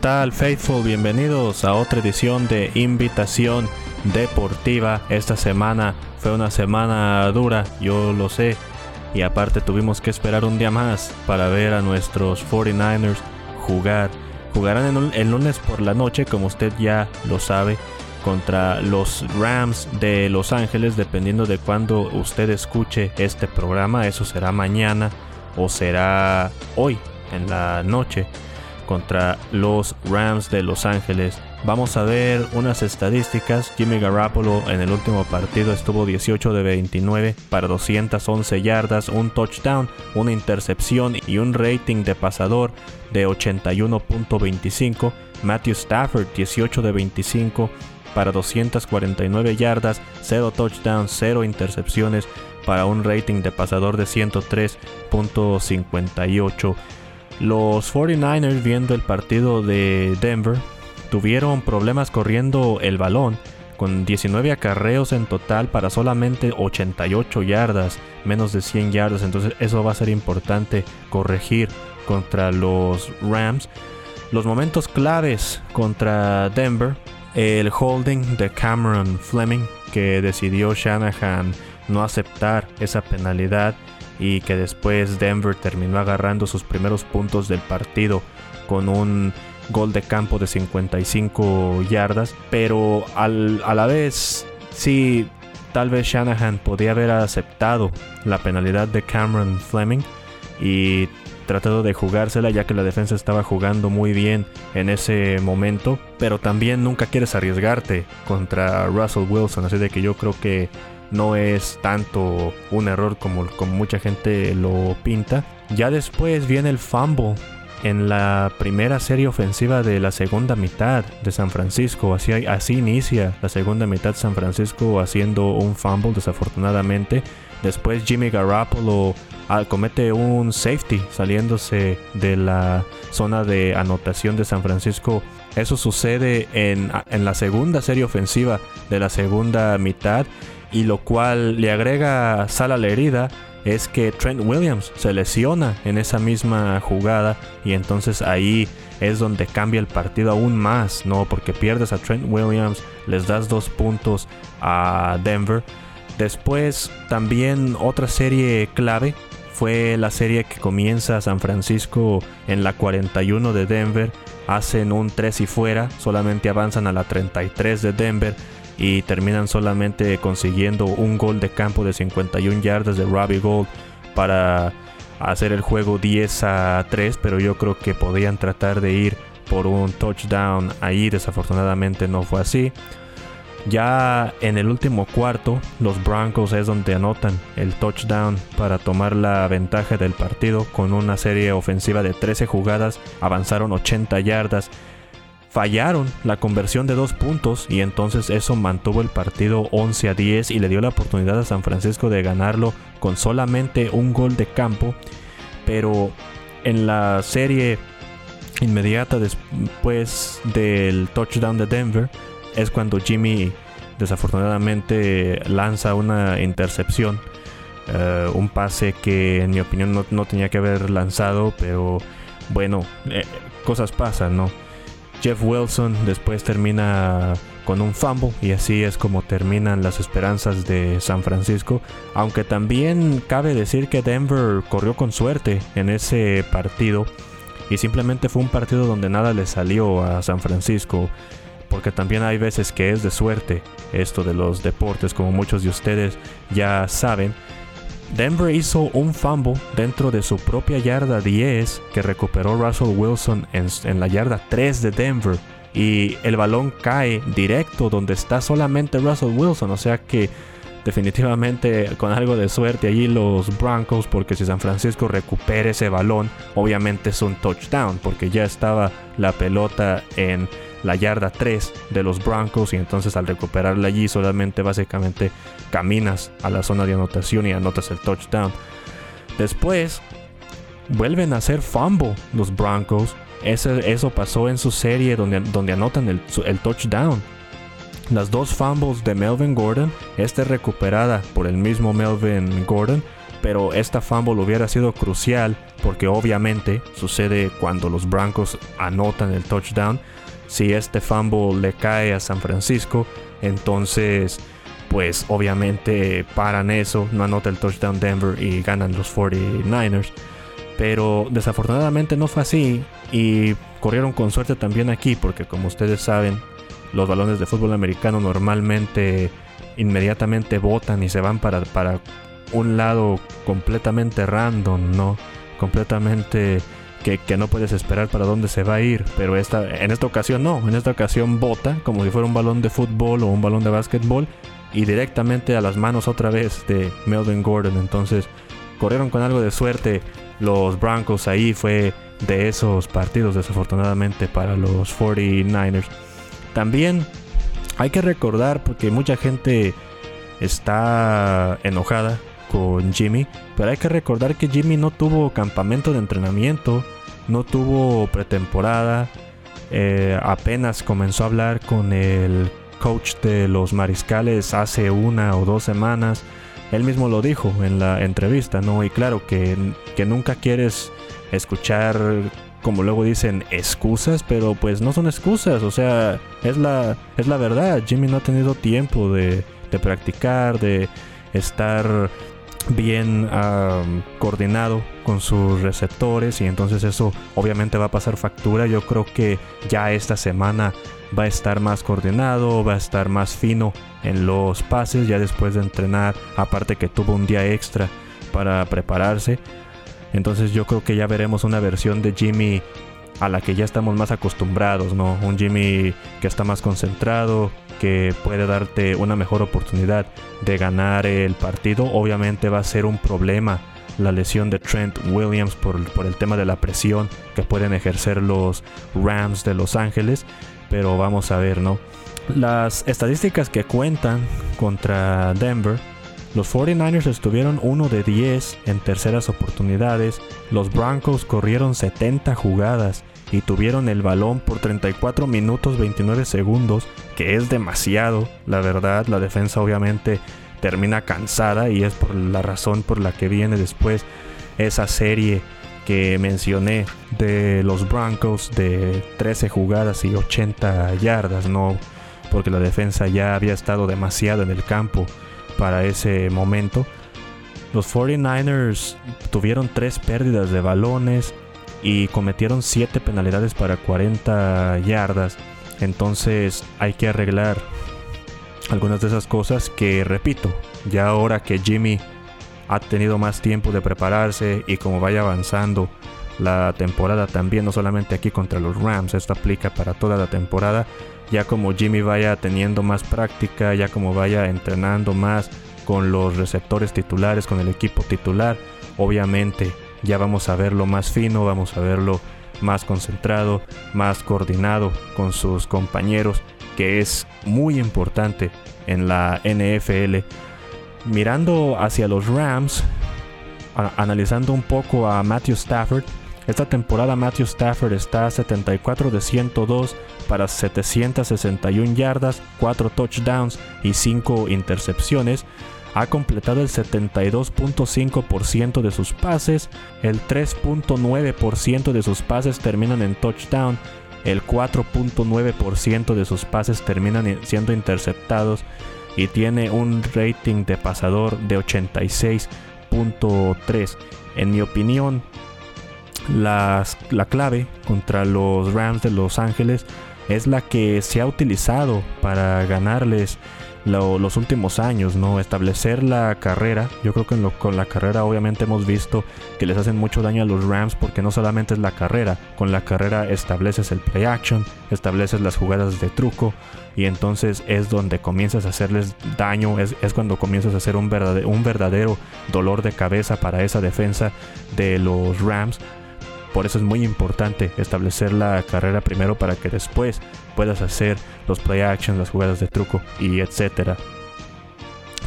¿qué tal Faithful? Bienvenidos a otra edición de Invitación Deportiva. Esta semana fue una semana dura, yo lo sé. Y aparte tuvimos que esperar un día más para ver a nuestros 49ers jugar. Jugarán el lunes por la noche, como usted ya lo sabe, contra los Rams de Los Ángeles, dependiendo de cuándo usted escuche este programa. Eso será mañana o será hoy en la noche contra los Rams de Los Ángeles. Vamos a ver unas estadísticas. Jimmy Garoppolo en el último partido estuvo 18 de 29 para 211 yardas, un touchdown, una intercepción y un rating de pasador de 81.25. Matthew Stafford 18 de 25 para 249 yardas, 0 touchdowns, 0 intercepciones para un rating de pasador de 103.58. Los 49ers viendo el partido de Denver tuvieron problemas corriendo el balón con 19 acarreos en total para solamente 88 yardas, menos de 100 yardas, entonces eso va a ser importante corregir contra los Rams. Los momentos claves contra Denver, el holding de Cameron Fleming que decidió Shanahan no aceptar esa penalidad y que después Denver terminó agarrando sus primeros puntos del partido con un gol de campo de 55 yardas, pero a la vez sí, tal vez Shanahan podía haber aceptado la penalidad de Cameron Fleming y tratado de jugársela ya que la defensa estaba jugando muy bien en ese momento, pero también nunca quieres arriesgarte contra Russell Wilson, así de que yo creo que no es tanto un error como, como mucha gente lo pinta. Ya después viene el fumble en la primera serie ofensiva de la segunda mitad de San Francisco. Así, así inicia la segunda mitad San Francisco haciendo un fumble desafortunadamente. Después Jimmy Garoppolo ah, comete un safety saliéndose de la zona de anotación de San Francisco. Eso sucede en, en la segunda serie ofensiva de la segunda mitad y lo cual le agrega sal a la herida es que Trent Williams se lesiona en esa misma jugada y entonces ahí es donde cambia el partido aún más, ¿no? Porque pierdes a Trent Williams, les das dos puntos a Denver. Después también otra serie clave fue la serie que comienza San Francisco en la 41 de Denver, hacen un 3 y fuera, solamente avanzan a la 33 de Denver y terminan solamente consiguiendo un gol de campo de 51 yardas de Robbie Gold para hacer el juego 10 a 3, pero yo creo que podían tratar de ir por un touchdown ahí, desafortunadamente no fue así. Ya en el último cuarto, los Broncos es donde anotan el touchdown para tomar la ventaja del partido con una serie ofensiva de 13 jugadas, avanzaron 80 yardas fallaron la conversión de dos puntos y entonces eso mantuvo el partido 11 a 10 y le dio la oportunidad a San Francisco de ganarlo con solamente un gol de campo. Pero en la serie inmediata después del touchdown de Denver es cuando Jimmy desafortunadamente lanza una intercepción. Eh, un pase que en mi opinión no, tenía que haber lanzado, pero bueno, eh, cosas pasan, ¿no? Jeff Wilson después termina con un fumble y así es como terminan las esperanzas de San Francisco. Aunque también cabe decir que Denver corrió con suerte en ese partido y simplemente fue un partido donde nada le salió a San Francisco. Porque también hay veces que es de suerte esto de los deportes, como muchos de ustedes ya saben. Denver hizo un fumble dentro de su propia yarda 10 que recuperó Russell Wilson en, la yarda 3 de Denver. Y el balón cae directo donde está solamente Russell Wilson, o sea que definitivamente con algo de suerte allí los Broncos, porque si San Francisco recupera ese balón, obviamente es un touchdown, porque ya estaba la pelota en la yarda 3 de los Broncos y entonces al recuperarla allí solamente básicamente caminas a la zona de anotación y anotas el touchdown. Después vuelven a hacer fumble los Broncos. eso pasó en su serie donde, donde anotan el, el touchdown. Las dos fumbles de Melvin Gordon, esta recuperada por el mismo Melvin Gordon, pero esta fumble hubiera sido crucial porque obviamente sucede cuando los Broncos anotan el touchdown. Si este fumble le cae a San Francisco, entonces pues obviamente paran eso, no anota el touchdown Denver y ganan los 49ers. Pero desafortunadamente no fue así y corrieron con suerte también aquí porque como ustedes saben, los balones de fútbol americano normalmente inmediatamente botan y se van para, para un lado completamente random, ¿no? Completamente que, que, no puedes esperar para dónde se va a ir. Pero esta, en esta ocasión no, en esta ocasión bota como si fuera un balón de fútbol o un balón de básquetbol y directamente a las manos otra vez de Melvin Gordon. Entonces corrieron con algo de suerte los Broncos ahí. Fue de esos partidos desafortunadamente para los 49ers. También hay que recordar porque mucha gente está enojada con Jimmy, pero hay que recordar que Jimmy no tuvo campamento de entrenamiento, no tuvo pretemporada, eh, apenas comenzó a hablar con el coach de los mariscales hace una o dos semanas. Él mismo lo dijo en la entrevista, ¿no? Y claro que, que nunca quieres escuchar, como luego dicen, excusas, pero pues no son excusas, o sea, es la, es la verdad. Jimmy no ha tenido tiempo de, de practicar, de estar bien coordinado con sus receptores y entonces eso obviamente va a pasar factura. Yo creo que ya esta semana va a estar más coordinado, va a estar más fino en los pases ya después de entrenar, aparte que tuvo un día extra para prepararse. Entonces yo creo que ya veremos una versión de Jimmy a la que ya estamos más acostumbrados, ¿no? Un Jimmy que está más concentrado, que puede darte una mejor oportunidad de ganar el partido. Obviamente va a ser un problema la lesión de Trent Williams por, por el tema de la presión que pueden ejercer los Rams de Los Ángeles pero vamos a ver, ¿no? Las estadísticas que cuentan contra Denver, los 49ers estuvieron 1 de 10 en terceras oportunidades, los Broncos corrieron 70 jugadas y tuvieron el balón por 34 minutos 29 segundos, que es demasiado, la verdad, la defensa obviamente termina cansada y es por la razón por la que viene después esa serie que mencioné de los Broncos de 13 jugadas y 80 yardas, no porque la defensa ya había estado demasiado en el campo para ese momento. Los 49ers tuvieron tres pérdidas de balones y cometieron 7 penalidades para 40 yardas. Entonces hay que arreglar algunas de esas cosas que repito, ya ahora que Jimmy ha tenido más tiempo de prepararse y como vaya avanzando la temporada también, no solamente aquí contra los Rams, esto aplica para toda la temporada, ya como Jimmy vaya teniendo más práctica, ya como vaya entrenando más con los receptores titulares, con el equipo titular, obviamente ya vamos a verlo más fino, vamos a verlo más concentrado, más coordinado con sus compañeros, que es muy importante en la NFL mirando hacia los Rams, analizando un poco a Matthew Stafford, esta temporada Matthew Stafford está a 74 de 102 para 761 yardas, 4 touchdowns y 5 intercepciones. Ha completado el 72.5% de sus pases, el 3.9% de sus pases terminan en touchdown, el 4.9% de sus pases terminan siendo interceptados y tiene un rating de pasador de 86.3. En mi opinión, la clave contra los Rams de Los Ángeles es la que se ha utilizado para ganarles los últimos años, ¿no? Establecer la carrera. Yo creo que con la carrera obviamente hemos visto que les hacen mucho daño a los Rams porque no solamente es la carrera, con la carrera estableces el play action, estableces las jugadas de truco y entonces es donde comienzas a hacerles daño, es, cuando comienzas a hacer un verdadero, un verdadero dolor de cabeza para esa defensa de los Rams. Por eso es muy importante establecer la carrera primero para que después puedas hacer los play actions, las jugadas de truco y etcétera.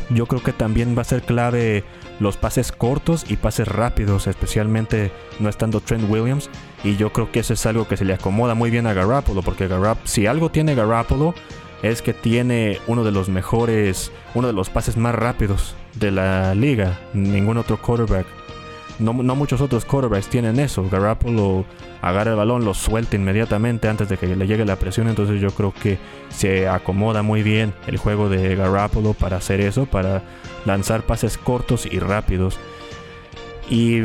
Yo creo que también va a ser clave los pases cortos y pases rápidos, especialmente no estando Trent Williams. Y yo creo que eso es algo que se le acomoda muy bien a Garoppolo, porque si algo tiene Garoppolo es que tiene uno de los mejores, uno de los pases más rápidos de la liga. Ningún otro quarterback. No, muchos otros quarterbacks tienen eso. Garoppolo agarra el balón, lo suelta inmediatamente antes de que le llegue la presión. Entonces yo creo que se acomoda muy bien el juego de Garoppolo para hacer eso, para lanzar pases cortos y rápidos. Y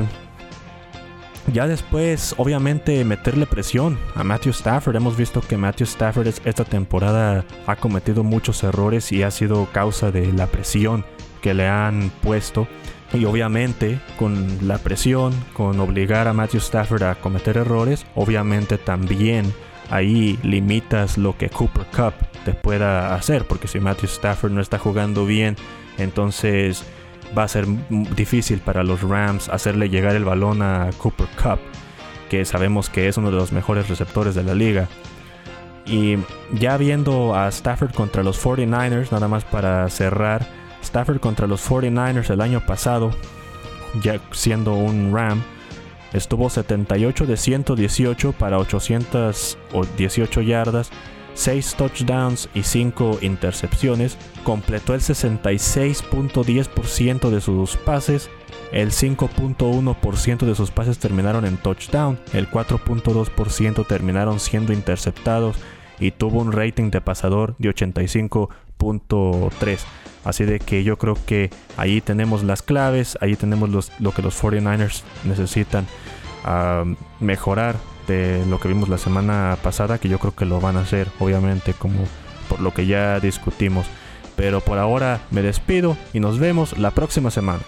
ya después, obviamente, meterle presión a Matthew Stafford. Hemos visto que Matthew Stafford esta temporada ha cometido muchos errores y ha sido causa de la presión que le han puesto. Y obviamente con la presión, con obligar a Matthew Stafford a cometer errores, obviamente también ahí limitas lo que Cooper Cup te pueda hacer. Porque si Matthew Stafford no está jugando bien, entonces va a ser difícil para los Rams hacerle llegar el balón a Cooper Cup, que sabemos que es uno de los mejores receptores de la liga. Y ya viendo a Stafford contra los 49ers, nada más para cerrar, Stafford contra los 49ers el año pasado, ya siendo un Ram, estuvo 78 de 118 para 818 yardas, 6 touchdowns y 5 intercepciones, completó el 66.10% de sus pases, el 5.1% de sus pases terminaron en touchdown, el 4.2% terminaron siendo interceptados y tuvo un rating de pasador de 85.3. Así de que yo creo que ahí tenemos las claves, ahí tenemos lo que los 49ers necesitan mejorar de lo que vimos la semana pasada, que yo creo que lo van a hacer, obviamente, como por lo que ya discutimos. Pero por ahora me despido y nos vemos la próxima semana.